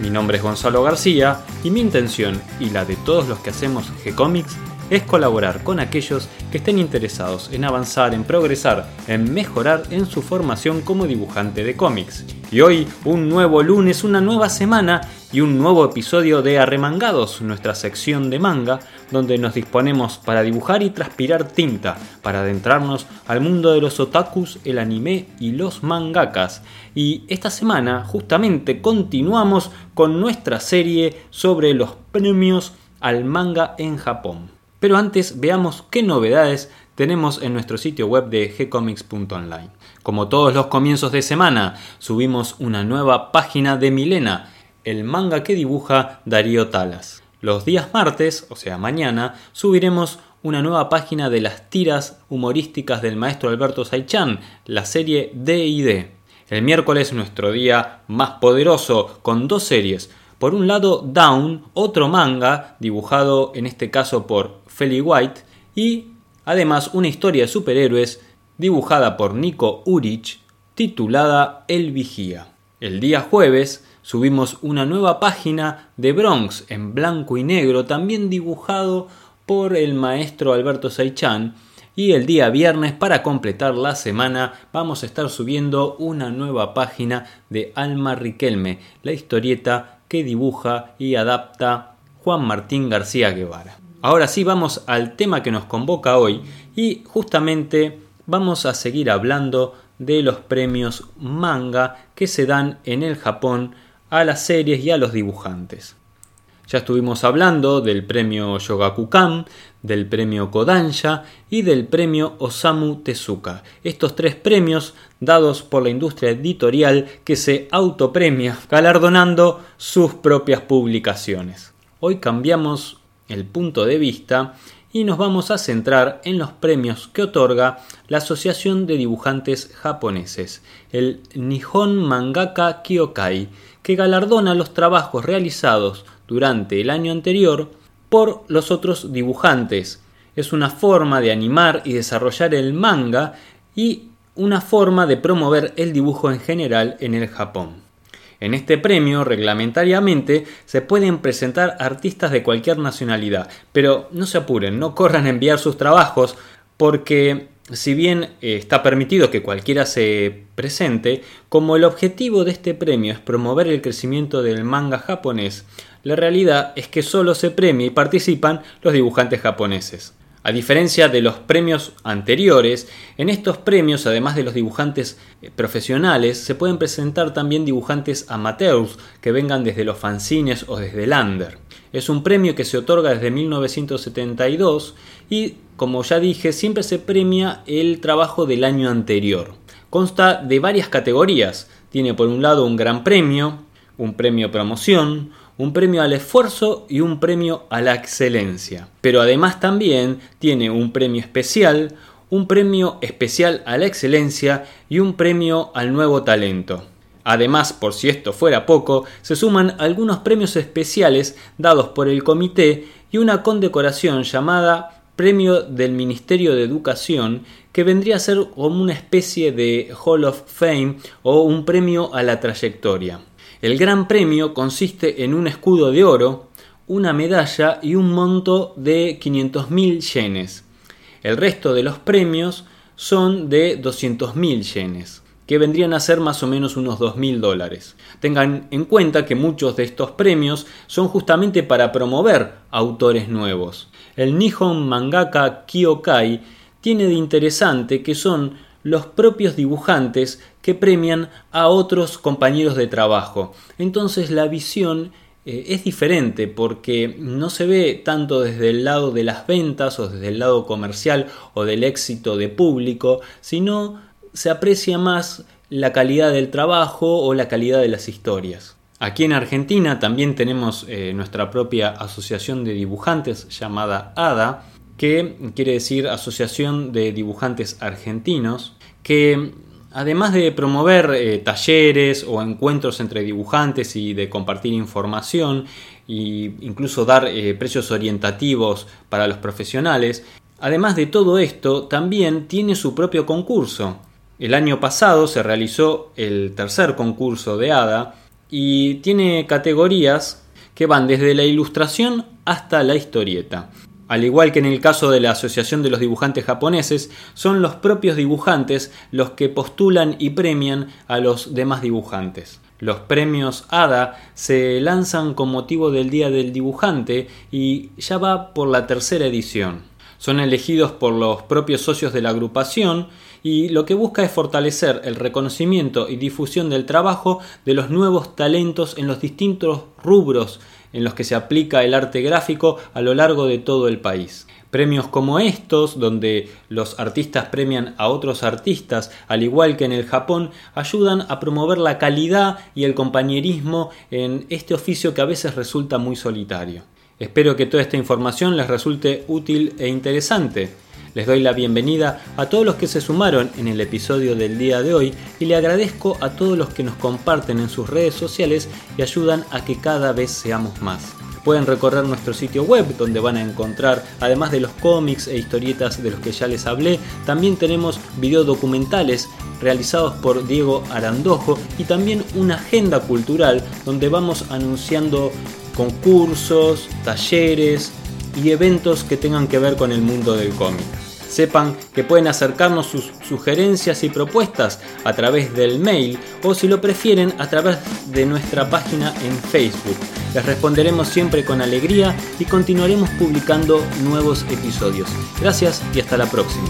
Mi nombre es Gonzalo García y mi intención y la de todos los que hacemos G-Comics es colaborar con aquellos que estén interesados en avanzar, en progresar, en mejorar en su formación como dibujante de cómics. Y hoy, un nuevo lunes, una nueva semana y un nuevo episodio de Arremangados, nuestra sección de manga, donde nos disponemos para dibujar y transpirar tinta, para adentrarnos al mundo de los otakus, el anime y los mangakas. Y esta semana justamente continuamos con nuestra serie sobre los premios al manga en Japón. Pero antes veamos qué novedades tenemos en nuestro sitio web de gcomics.online. Como todos los comienzos de semana, subimos una nueva página de Milena, el manga que dibuja Darío Talas. Los días martes, o sea mañana, subiremos una nueva página de las tiras humorísticas del maestro Alberto Saichan, la serie D&D. El miércoles nuestro día más poderoso con dos series. Por un lado Down, otro manga dibujado en este caso por Feli White y además una historia de superhéroes dibujada por Nico Urich titulada El Vigía. El día jueves subimos una nueva página de Bronx en blanco y negro, también dibujado por el maestro Alberto Saichan. Y el día viernes, para completar la semana, vamos a estar subiendo una nueva página de Alma Riquelme, la historieta que dibuja y adapta Juan Martín García Guevara. Ahora sí vamos al tema que nos convoca hoy y justamente vamos a seguir hablando de los premios manga que se dan en el Japón a las series y a los dibujantes. Ya estuvimos hablando del premio Yogakukan, del premio Kodansha y del premio Osamu Tezuka. Estos tres premios dados por la industria editorial que se autopremia galardonando sus propias publicaciones. Hoy cambiamos el punto de vista y nos vamos a centrar en los premios que otorga la Asociación de Dibujantes Japoneses, el Nihon Mangaka Kyokai, que galardona los trabajos realizados durante el año anterior por los otros dibujantes. Es una forma de animar y desarrollar el manga y una forma de promover el dibujo en general en el Japón. En este premio, reglamentariamente, se pueden presentar artistas de cualquier nacionalidad, pero no se apuren, no corran a enviar sus trabajos, porque si bien eh, está permitido que cualquiera se presente, como el objetivo de este premio es promover el crecimiento del manga japonés, la realidad es que solo se premia y participan los dibujantes japoneses. A diferencia de los premios anteriores, en estos premios, además de los dibujantes eh, profesionales, se pueden presentar también dibujantes amateurs que vengan desde los fanzines o desde el under. Es un premio que se otorga desde 1972 y, como ya dije, siempre se premia el trabajo del año anterior. Consta de varias categorías. Tiene por un lado un gran premio, un premio promoción, un premio al esfuerzo y un premio a la excelencia. Pero además también tiene un premio especial, un premio especial a la excelencia y un premio al nuevo talento. Además, por si esto fuera poco, se suman algunos premios especiales dados por el comité y una condecoración llamada Premio del Ministerio de Educación, que vendría a ser como una especie de Hall of Fame o un premio a la trayectoria. El gran premio consiste en un escudo de oro, una medalla y un monto de 500.000 yenes. El resto de los premios son de 200.000 yenes, que vendrían a ser más o menos unos 2.000 dólares. Tengan en cuenta que muchos de estos premios son justamente para promover autores nuevos. El Nihon Mangaka Kyokai tiene de interesante que son los propios dibujantes que premian a otros compañeros de trabajo. Entonces la visión eh, es diferente porque no se ve tanto desde el lado de las ventas o desde el lado comercial o del éxito de público, sino se aprecia más la calidad del trabajo o la calidad de las historias. Aquí en Argentina también tenemos eh, nuestra propia asociación de dibujantes llamada ADA, que quiere decir Asociación de Dibujantes Argentinos, que además de promover eh, talleres o encuentros entre dibujantes y de compartir información e incluso dar eh, precios orientativos para los profesionales, además de todo esto también tiene su propio concurso. El año pasado se realizó el tercer concurso de ADA y tiene categorías que van desde la ilustración hasta la historieta. Al igual que en el caso de la Asociación de los Dibujantes Japoneses, son los propios dibujantes los que postulan y premian a los demás dibujantes. Los premios ADA se lanzan con motivo del Día del Dibujante y ya va por la tercera edición. Son elegidos por los propios socios de la agrupación y lo que busca es fortalecer el reconocimiento y difusión del trabajo de los nuevos talentos en los distintos rubros en los que se aplica el arte gráfico a lo largo de todo el país. Premios como estos, donde los artistas premian a otros artistas, al igual que en el Japón, ayudan a promover la calidad y el compañerismo en este oficio que a veces resulta muy solitario. Espero que toda esta información les resulte útil e interesante. Les doy la bienvenida a todos los que se sumaron en el episodio del día de hoy y le agradezco a todos los que nos comparten en sus redes sociales y ayudan a que cada vez seamos más. Pueden recorrer nuestro sitio web donde van a encontrar, además de los cómics e historietas de los que ya les hablé, también tenemos documentales realizados por Diego Arandojo y también una agenda cultural donde vamos anunciando concursos, talleres, y eventos que tengan que ver con el mundo del cómic. Sepan que pueden acercarnos sus sugerencias y propuestas a través del mail o si lo prefieren a través de nuestra página en Facebook. Les responderemos siempre con alegría y continuaremos publicando nuevos episodios. Gracias y hasta la próxima.